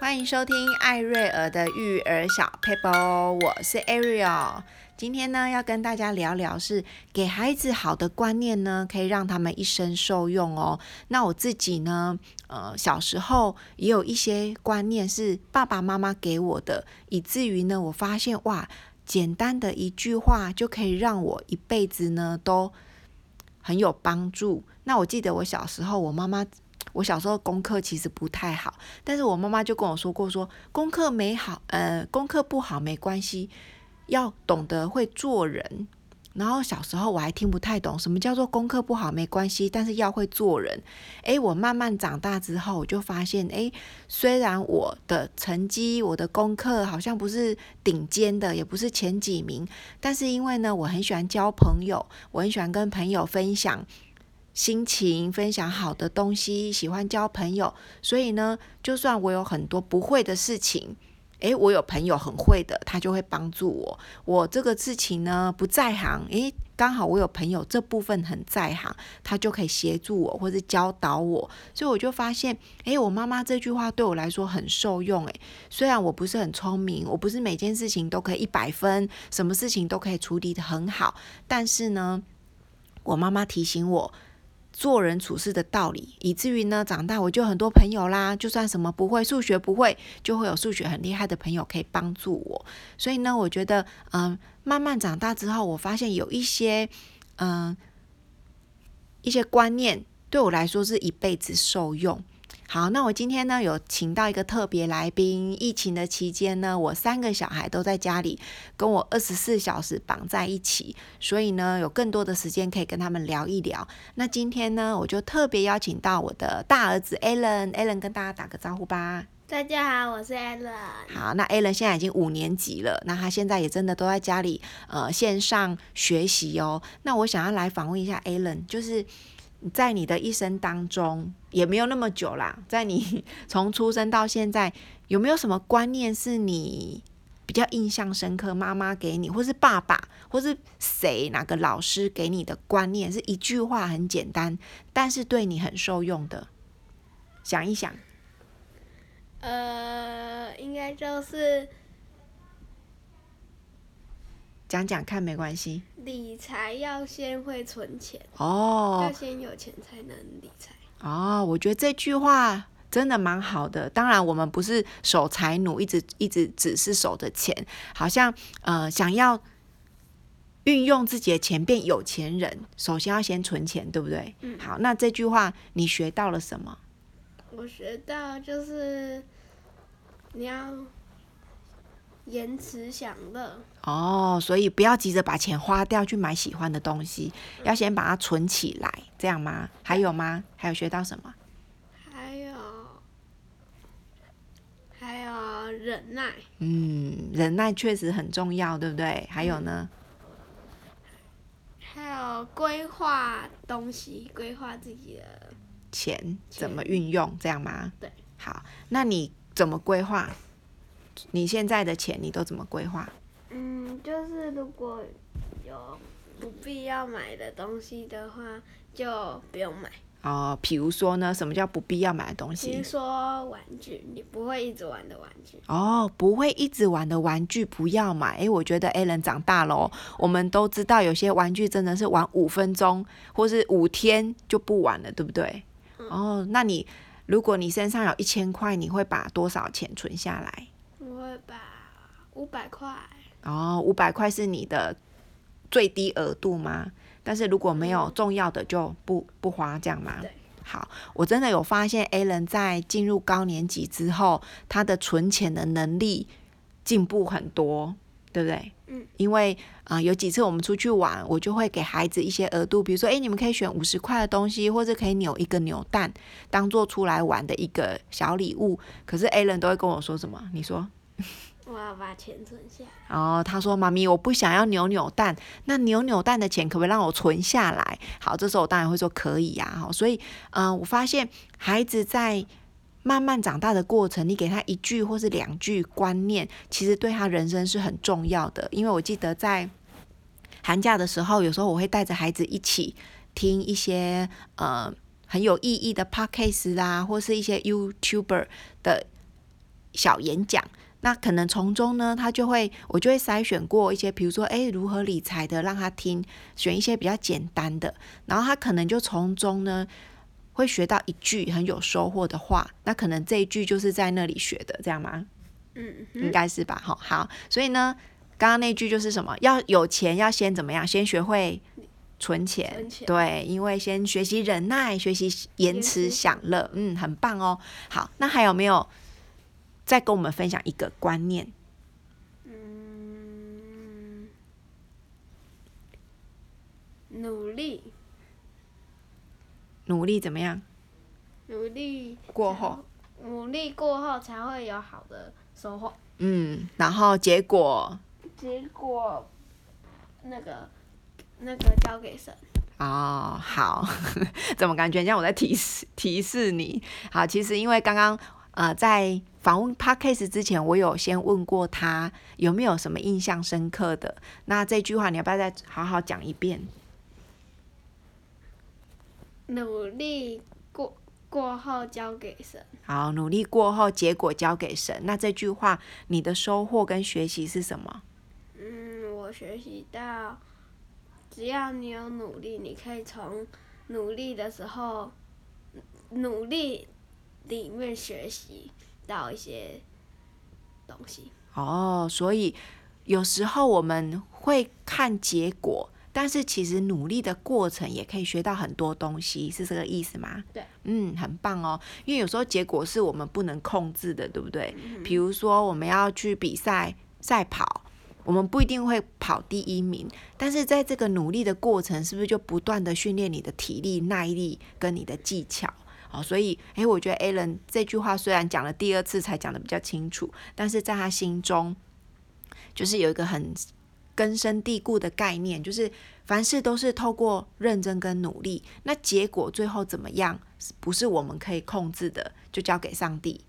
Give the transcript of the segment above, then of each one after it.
欢迎收听艾瑞尔的育儿小撇步，我是 Ariel。今天呢，要跟大家聊聊是给孩子好的观念呢，可以让他们一生受用哦。那我自己呢，呃，小时候也有一些观念是爸爸妈妈给我的，以至于呢，我发现哇，简单的一句话就可以让我一辈子呢都很有帮助。那我记得我小时候，我妈妈。我小时候功课其实不太好，但是我妈妈就跟我说过说，功课没好，呃，功课不好没关系，要懂得会做人。然后小时候我还听不太懂什么叫做功课不好没关系，但是要会做人。诶，我慢慢长大之后，我就发现，诶，虽然我的成绩、我的功课好像不是顶尖的，也不是前几名，但是因为呢，我很喜欢交朋友，我很喜欢跟朋友分享。心情分享好的东西，喜欢交朋友，所以呢，就算我有很多不会的事情，诶，我有朋友很会的，他就会帮助我。我这个事情呢不在行，诶，刚好我有朋友这部分很在行，他就可以协助我或者教导我。所以我就发现，诶，我妈妈这句话对我来说很受用。诶，虽然我不是很聪明，我不是每件事情都可以一百分，什么事情都可以处理得很好，但是呢，我妈妈提醒我。做人处事的道理，以至于呢，长大我就很多朋友啦。就算什么不会，数学不会，就会有数学很厉害的朋友可以帮助我。所以呢，我觉得，嗯、慢慢长大之后，我发现有一些，嗯、一些观念对我来说是一辈子受用。好，那我今天呢有请到一个特别来宾。疫情的期间呢，我三个小孩都在家里，跟我二十四小时绑在一起，所以呢有更多的时间可以跟他们聊一聊。那今天呢，我就特别邀请到我的大儿子 Alan，Alan 跟大家打个招呼吧。大家好，我是 Alan。好，那 Alan 现在已经五年级了，那他现在也真的都在家里呃线上学习哦。那我想要来访问一下 Alan，就是。在你的一生当中，也没有那么久啦。在你 从出生到现在，有没有什么观念是你比较印象深刻？妈妈给你，或是爸爸，或是谁哪个老师给你的观念，是一句话很简单，但是对你很受用的？想一想。呃，应该就是。讲讲看，没关系。理财要先会存钱哦，要先有钱才能理财哦。我觉得这句话真的蛮好的。当然，我们不是守财奴，一直一直只是守着钱，好像呃想要运用自己的钱变有钱人，首先要先存钱，对不对？嗯。好，那这句话你学到了什么？我学到就是你要。延迟享乐哦，所以不要急着把钱花掉去买喜欢的东西，嗯、要先把它存起来，这样吗？还有吗？还有学到什么？还有，还有忍耐。嗯，忍耐确实很重要，对不对？还有呢？还有规划东西，规划自己的钱，钱怎么运用，这样吗？对。好，那你怎么规划？你现在的钱你都怎么规划？嗯，就是如果有不必要买的东西的话，就不用买。哦，比如说呢，什么叫不必要买的东西？比如说玩具，你不会一直玩的玩具。哦，不会一直玩的玩具不要买。诶，我觉得 Alan 长大了，我们都知道有些玩具真的是玩五分钟或是五天就不玩了，对不对？嗯。哦，那你如果你身上有一千块，你会把多少钱存下来？把五百块哦，五百块是你的最低额度吗？但是如果没有重要的就不不花这样吗？对。好，我真的有发现，Alan 在进入高年级之后，他的存钱的能力进步很多，对不对？嗯。因为啊、呃，有几次我们出去玩，我就会给孩子一些额度，比如说，哎，你们可以选五十块的东西，或者可以扭一个扭蛋，当做出来玩的一个小礼物。可是 Alan 都会跟我说什么？你说？我要把钱存下。哦，他说：“妈咪，我不想要扭扭蛋，那扭扭蛋的钱可不可以让我存下来？”好，这时候我当然会说可以呀。好，所以，嗯、我发现孩子在慢慢长大的过程，你给他一句或是两句观念，其实对他人生是很重要的。因为我记得在寒假的时候，有时候我会带着孩子一起听一些呃很有意义的 podcast 啦，或是一些 YouTuber 的。小演讲。那可能从中呢，他就会我就会筛选过一些，比如说诶，如何理财的，让他听，选一些比较简单的，然后他可能就从中呢会学到一句很有收获的话。那可能这一句就是在那里学的，这样吗？嗯，应该是吧。好，好，所以呢，刚刚那句就是什么？要有钱，要先怎么样？先学会存钱。存钱。对，因为先学习忍耐，学习延迟享乐。嗯，很棒哦。好，那还有没有？再跟我们分享一个观念。嗯，努力，努力怎么样？努力过后，努力过后才会有好的收获。嗯，然后结果？结果，那个，那个交给神。哦，好，怎么感觉像我在提示提示你？好，其实因为刚刚。呃，在访问 Podcast 之前，我有先问过他有没有什么印象深刻的。那这句话你要不要再好好讲一遍？努力过过后交给神。好，努力过后结果交给神。那这句话你的收获跟学习是什么？嗯，我学习到，只要你有努力，你可以从努力的时候努力。里面学习到一些东西哦，所以有时候我们会看结果，但是其实努力的过程也可以学到很多东西，是这个意思吗？对，嗯，很棒哦。因为有时候结果是我们不能控制的，对不对？嗯。比如说我们要去比赛赛跑，我们不一定会跑第一名，但是在这个努力的过程，是不是就不断的训练你的体力、耐力跟你的技巧？哦，所以，诶，我觉得 Alan 这句话虽然讲了第二次才讲的比较清楚，但是在他心中，就是有一个很根深蒂固的概念，就是凡事都是透过认真跟努力，那结果最后怎么样，不是我们可以控制的，就交给上帝，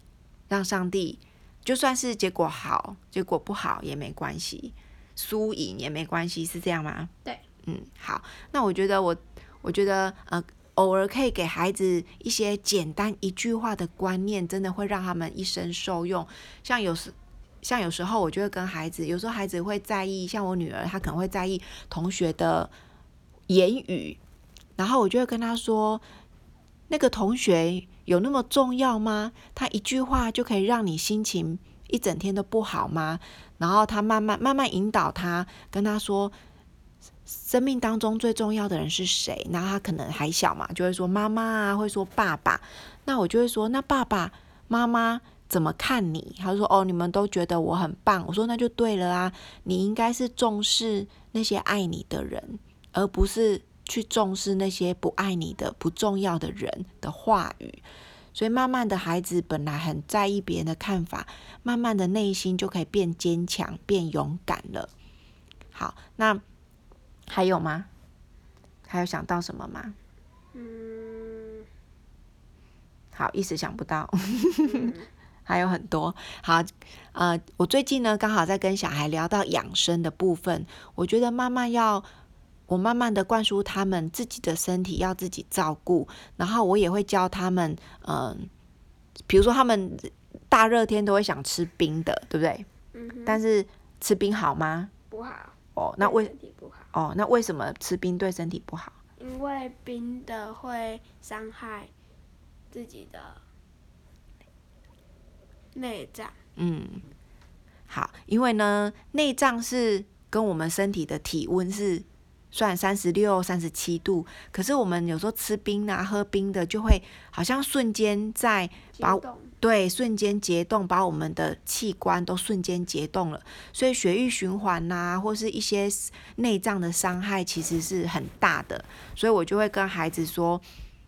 让上帝，就算是结果好，结果不好也没关系，输赢也没关系，是这样吗？对，嗯，好，那我觉得我，我觉得，呃。偶尔可以给孩子一些简单一句话的观念，真的会让他们一生受用。像有时，像有时候，我就会跟孩子，有时候孩子会在意，像我女儿，她可能会在意同学的言语，然后我就会跟她说：“那个同学有那么重要吗？他一句话就可以让你心情一整天都不好吗？”然后他慢慢慢慢引导他，跟他说。生命当中最重要的人是谁？那他可能还小嘛，就会说妈妈啊，会说爸爸。那我就会说，那爸爸妈妈怎么看你？他说哦，你们都觉得我很棒。我说那就对了啊，你应该是重视那些爱你的人，而不是去重视那些不爱你的、不重要的人的话语。所以慢慢的孩子本来很在意别人的看法，慢慢的内心就可以变坚强、变勇敢了。好，那。还有吗？还有想到什么吗？嗯，好，一时想不到。还有很多。好，呃，我最近呢，刚好在跟小孩聊到养生的部分，我觉得慢慢要，我慢慢的灌输他们自己的身体要自己照顾，然后我也会教他们，嗯、呃，比如说他们大热天都会想吃冰的，对不对？嗯。但是吃冰好吗？不好。哦，那为哦，那为什么吃冰对身体不好？因为冰的会伤害自己的内脏。嗯，好，因为呢，内脏是跟我们身体的体温是算三十六、三十七度，可是我们有时候吃冰啊、喝冰的，就会好像瞬间在把。对，瞬间解冻，把我们的器官都瞬间解冻了，所以血液循环呐、或是一些内脏的伤害，其实是很大的。所以我就会跟孩子说，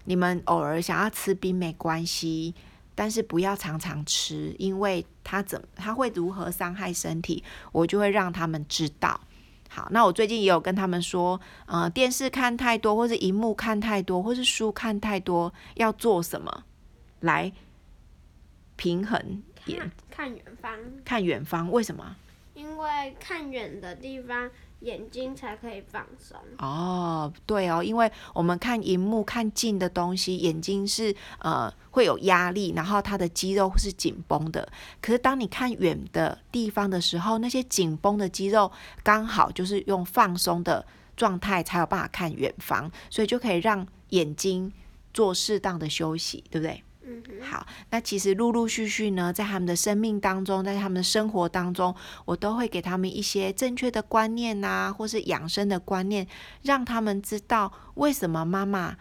你们偶尔想要吃冰没关系，但是不要常常吃，因为它怎它会如何伤害身体，我就会让他们知道。好，那我最近也有跟他们说，呃，电视看太多，或是荧幕看太多，或是书看太多，要做什么来？平衡眼，看远方，看远方，为什么？因为看远的地方眼睛才可以放松。哦，对哦，因为我们看荧幕看近的东西，眼睛是呃会有压力，然后它的肌肉是紧绷的。可是当你看远的地方的时候，那些紧绷的肌肉刚好就是用放松的状态才有办法看远方，所以就可以让眼睛做适当的休息，对不对？好，那其实陆陆续续呢，在他们的生命当中，在他们的生活当中，我都会给他们一些正确的观念呐，或是养生的观念，让他们知道为什么妈妈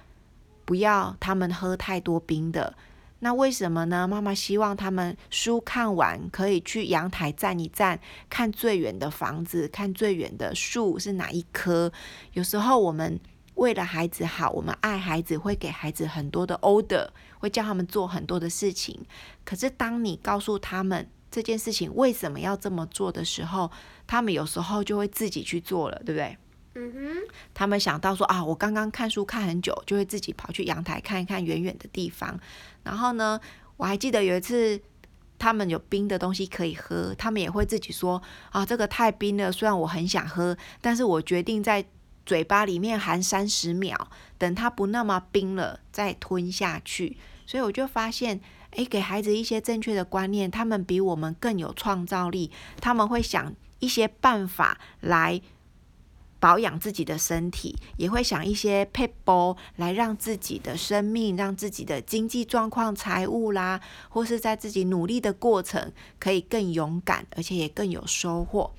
不要他们喝太多冰的。那为什么呢？妈妈希望他们书看完可以去阳台站一站，看最远的房子，看最远的树是哪一棵。有时候我们。为了孩子好，我们爱孩子，会给孩子很多的 order，会叫他们做很多的事情。可是当你告诉他们这件事情为什么要这么做的时候，他们有时候就会自己去做了，对不对？嗯哼。他们想到说啊，我刚刚看书看很久，就会自己跑去阳台看一看远远的地方。然后呢，我还记得有一次他们有冰的东西可以喝，他们也会自己说啊，这个太冰了，虽然我很想喝，但是我决定在。嘴巴里面含三十秒，等它不那么冰了再吞下去。所以我就发现，诶，给孩子一些正确的观念，他们比我们更有创造力。他们会想一些办法来保养自己的身体，也会想一些撇步来让自己的生命、让自己的经济状况、财务啦，或是在自己努力的过程，可以更勇敢，而且也更有收获。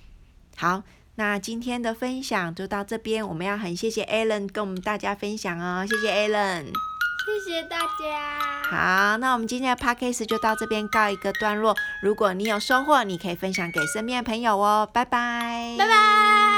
好。那今天的分享就到这边，我们要很谢谢 Alan 跟我们大家分享哦，谢谢 Alan，谢谢大家。好，那我们今天的 Podcast 就到这边告一个段落。如果你有收获，你可以分享给身边的朋友哦，拜拜，拜拜。